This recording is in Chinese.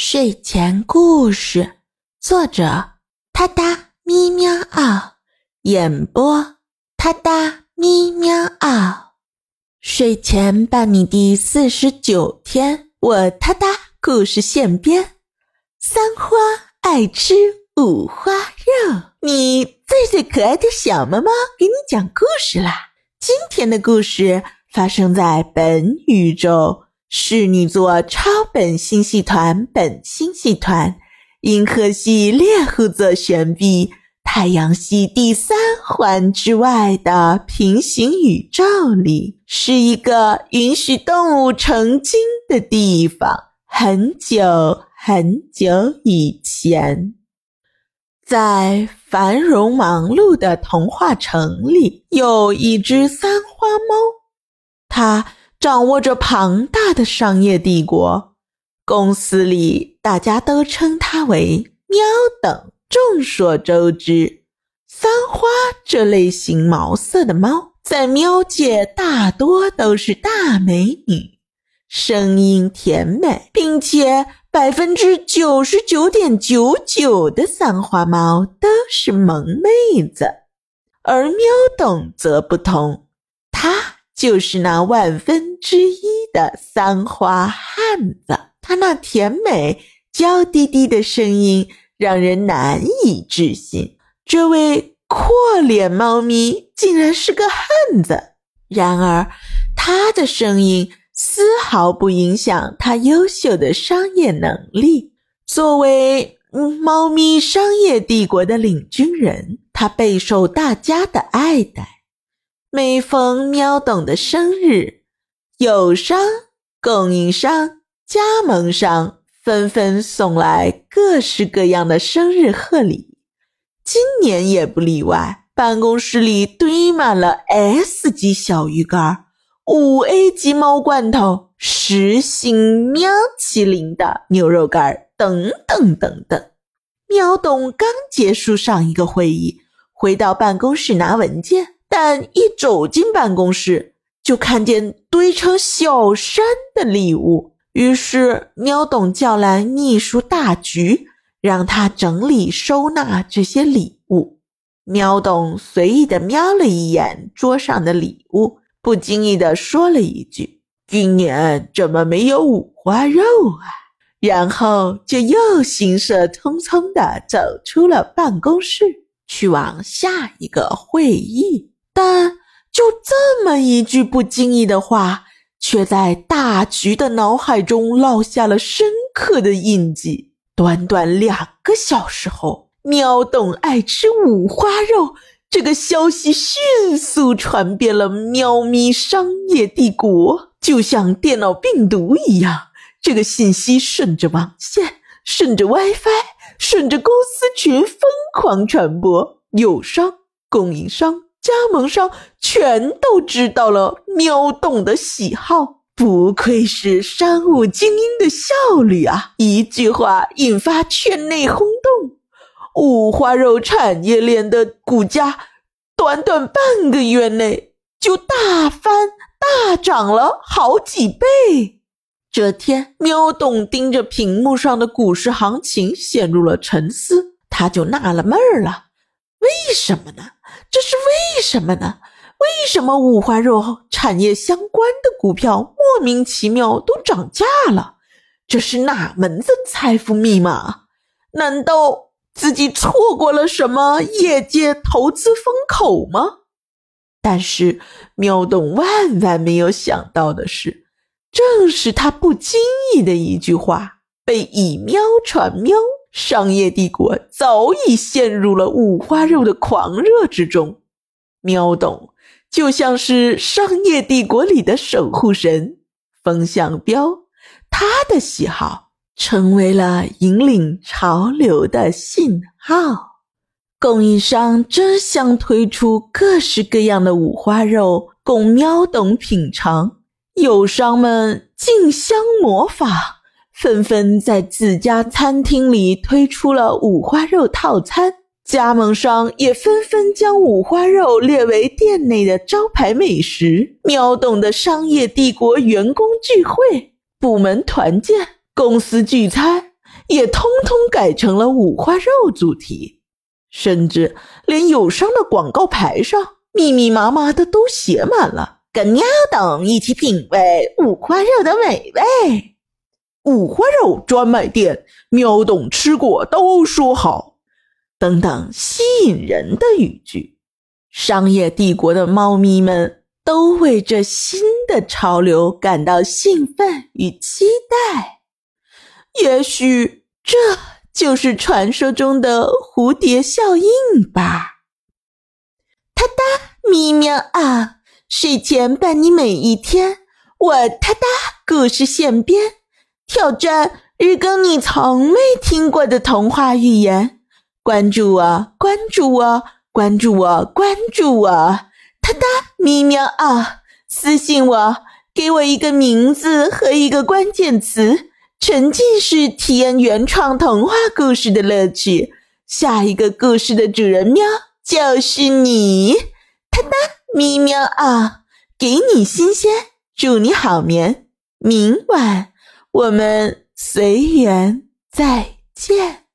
睡前故事，作者：他哒咪喵嗷，演播：他哒咪喵嗷。睡前伴你第四十九天，我他哒故事现编。三花爱吃五花肉，你最最可爱的小猫猫给你讲故事啦！今天的故事发生在本宇宙。侍女座超本星系团，本星系团，银河系猎户座旋臂，太阳系第三环之外的平行宇宙里，是一个允许动物成精的地方。很久很久以前，在繁荣忙碌的童话城里，有一只三花猫，它。掌握着庞大的商业帝国，公司里大家都称它为“喵等”。众所周知，三花这类型毛色的猫在喵界大多都是大美女，声音甜美，并且百分之九十九点九九的三花猫都是萌妹子，而喵等则不同，它。就是那万分之一的三花汉子，他那甜美娇滴滴的声音让人难以置信。这位阔脸猫咪竟然是个汉子，然而他的声音丝毫不影响他优秀的商业能力。作为猫咪商业帝国的领军人，他备受大家的爱戴。每逢喵董的生日，友商、供应商、加盟商纷纷送来各式各样的生日贺礼，今年也不例外。办公室里堆满了 S 级小鱼干、五 A 级猫罐头、十星喵麒麟的牛肉干等等等等。喵懂刚结束上一个会议，回到办公室拿文件。但一走进办公室，就看见堆成小山的礼物。于是喵董叫来秘书大橘，让他整理收纳这些礼物。喵董随意的瞄了一眼桌上的礼物，不经意的说了一句：“今年怎么没有五花肉啊？”然后就又行色匆匆的走出了办公室，去往下一个会议。但就这么一句不经意的话，却在大橘的脑海中烙下了深刻的印记。短短两个小时后，喵懂爱吃五花肉这个消息迅速传遍了喵咪商业帝国，就像电脑病毒一样，这个信息顺着网线，顺着 WiFi，顺着公司群疯狂传播，友商、供应商。加盟商全都知道了喵懂的喜好，不愧是商务精英的效率啊！一句话引发圈内轰动，五花肉产业链的股价短短半个月内就大翻大涨了好几倍。这天，喵懂盯着屏幕上的股市行情，陷入了沉思，他就纳了闷儿了。为什么呢？这是为什么呢？为什么五花肉产业相关的股票莫名其妙都涨价了？这是哪门子财富密码？难道自己错过了什么业界投资风口吗？但是喵懂万万没有想到的是，正是他不经意的一句话，被以喵传喵。商业帝国早已陷入了五花肉的狂热之中，喵懂就像是商业帝国里的守护神、风向标，他的喜好成为了引领潮流的信号。供应商争相推出各式各样的五花肉供喵懂品尝，友商们竞相模仿。纷纷在自家餐厅里推出了五花肉套餐，加盟商也纷纷将五花肉列为店内的招牌美食。喵懂的商业帝国员工聚会、部门团建、公司聚餐，也通通改成了五花肉主题，甚至连友商的广告牌上密密麻麻的都写满了“跟喵董一起品味五花肉的美味”，五花肉专卖店，喵董吃过都说好，等等吸引人的语句。商业帝国的猫咪们都为这新的潮流感到兴奋与期待。也许这就是传说中的蝴蝶效应吧。哒哒咪喵啊！睡前伴你每一天，我哒哒故事现编，挑战日更你从没听过的童话寓言。关注我，关注我。关注我，关注我，哒哒咪喵啊！私信我，给我一个名字和一个关键词，沉浸式体验原创童话故事的乐趣。下一个故事的主人喵就是你，哒哒咪喵啊！给你新鲜，祝你好眠。明晚我们随缘再见。